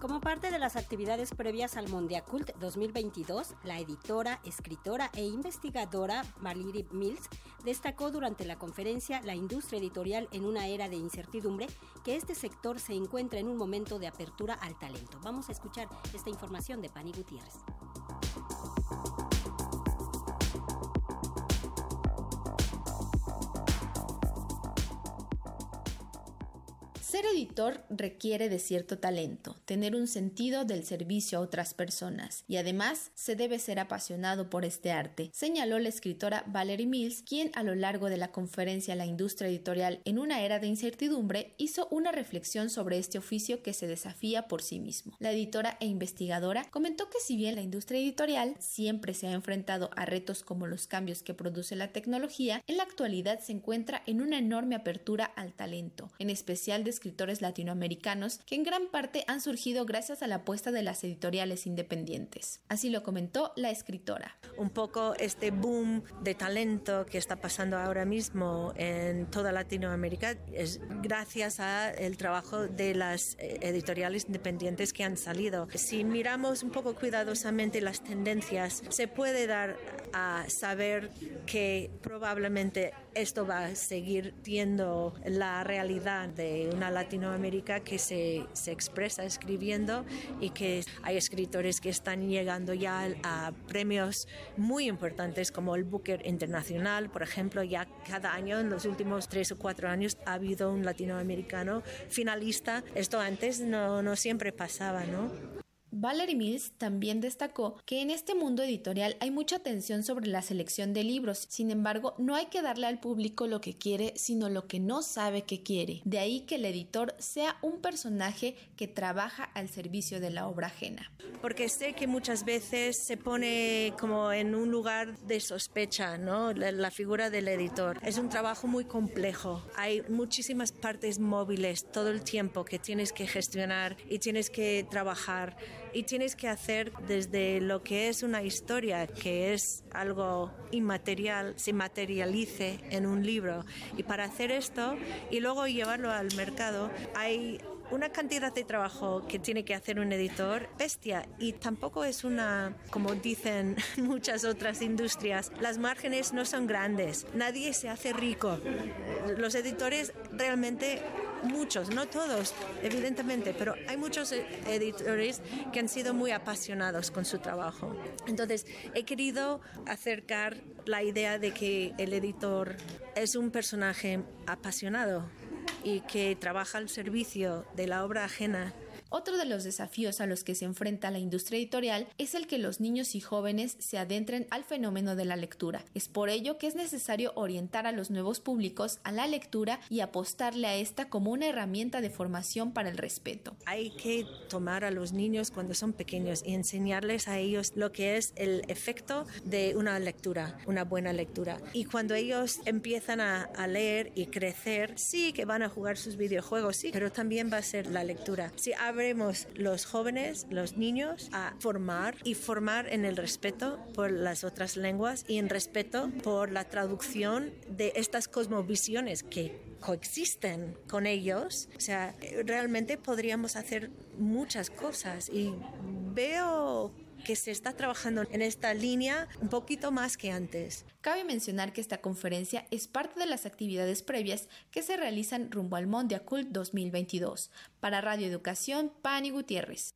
Como parte de las actividades previas al Mondiacult 2022, la editora, escritora e investigadora Valerie Mills destacó durante la conferencia La industria editorial en una era de incertidumbre que este sector se encuentra en un momento de apertura al talento. Vamos a escuchar esta información de Pani Gutiérrez. Ser editor requiere de cierto talento, tener un sentido del servicio a otras personas y además se debe ser apasionado por este arte, señaló la escritora Valerie Mills, quien a lo largo de la conferencia La industria editorial en una era de incertidumbre hizo una reflexión sobre este oficio que se desafía por sí mismo. La editora e investigadora comentó que si bien la industria editorial siempre se ha enfrentado a retos como los cambios que produce la tecnología, en la actualidad se encuentra en una enorme apertura al talento, en especial de escritores latinoamericanos que en gran parte han surgido gracias a la apuesta de las editoriales independientes. Así lo comentó la escritora. Un poco este boom de talento que está pasando ahora mismo en toda Latinoamérica es gracias al trabajo de las eh, editoriales independientes que han salido. Si miramos un poco cuidadosamente las tendencias, se puede dar a saber que probablemente esto va a seguir siendo la realidad de una Latinoamérica que se, se expresa escribiendo y que hay escritores que están llegando ya a premios muy importantes como el Booker Internacional, por ejemplo, ya cada año en los últimos tres o cuatro años ha habido un latinoamericano finalista. Esto antes no, no siempre pasaba, ¿no? Valerie Mills también destacó que en este mundo editorial hay mucha atención sobre la selección de libros, sin embargo no hay que darle al público lo que quiere, sino lo que no sabe que quiere. De ahí que el editor sea un personaje que trabaja al servicio de la obra ajena. Porque sé que muchas veces se pone como en un lugar de sospecha, ¿no? La, figura del editor. Es un trabajo muy complejo. Hay muchísimas partes móviles todo el tiempo que tienes que gestionar y tienes que trabajar y tienes que hacer desde lo que es una historia, que es algo inmaterial, se materialice en un libro. Y para hacer esto y luego llevarlo al mercado, hay una cantidad de trabajo que tiene que hacer un editor bestia y tampoco es una, como dicen muchas otras industrias, las márgenes no son grandes, nadie se hace rico. Los editores realmente muchos, no todos, evidentemente, pero hay muchos editores que han sido muy apasionados con su trabajo. Entonces, he querido acercar la idea de que el editor es un personaje apasionado y que trabaja al servicio de la obra ajena otro de los desafíos a los que se enfrenta la industria editorial es el que los niños y jóvenes se adentren al fenómeno de la lectura. Es por ello que es necesario orientar a los nuevos públicos a la lectura y apostarle a esta como una herramienta de formación para el respeto. Hay que tomar a los niños cuando son pequeños y enseñarles a ellos lo que es el efecto de una lectura, una buena lectura. Y cuando ellos empiezan a, a leer y crecer, sí que van a jugar sus videojuegos, sí, pero también va a ser la lectura. Si los jóvenes, los niños, a formar y formar en el respeto por las otras lenguas y en respeto por la traducción de estas cosmovisiones que coexisten con ellos. O sea, realmente podríamos hacer muchas cosas y veo que se está trabajando en esta línea un poquito más que antes. Cabe mencionar que esta conferencia es parte de las actividades previas que se realizan rumbo al Mondiacult 2022. Para Radio Educación, Pani Gutiérrez.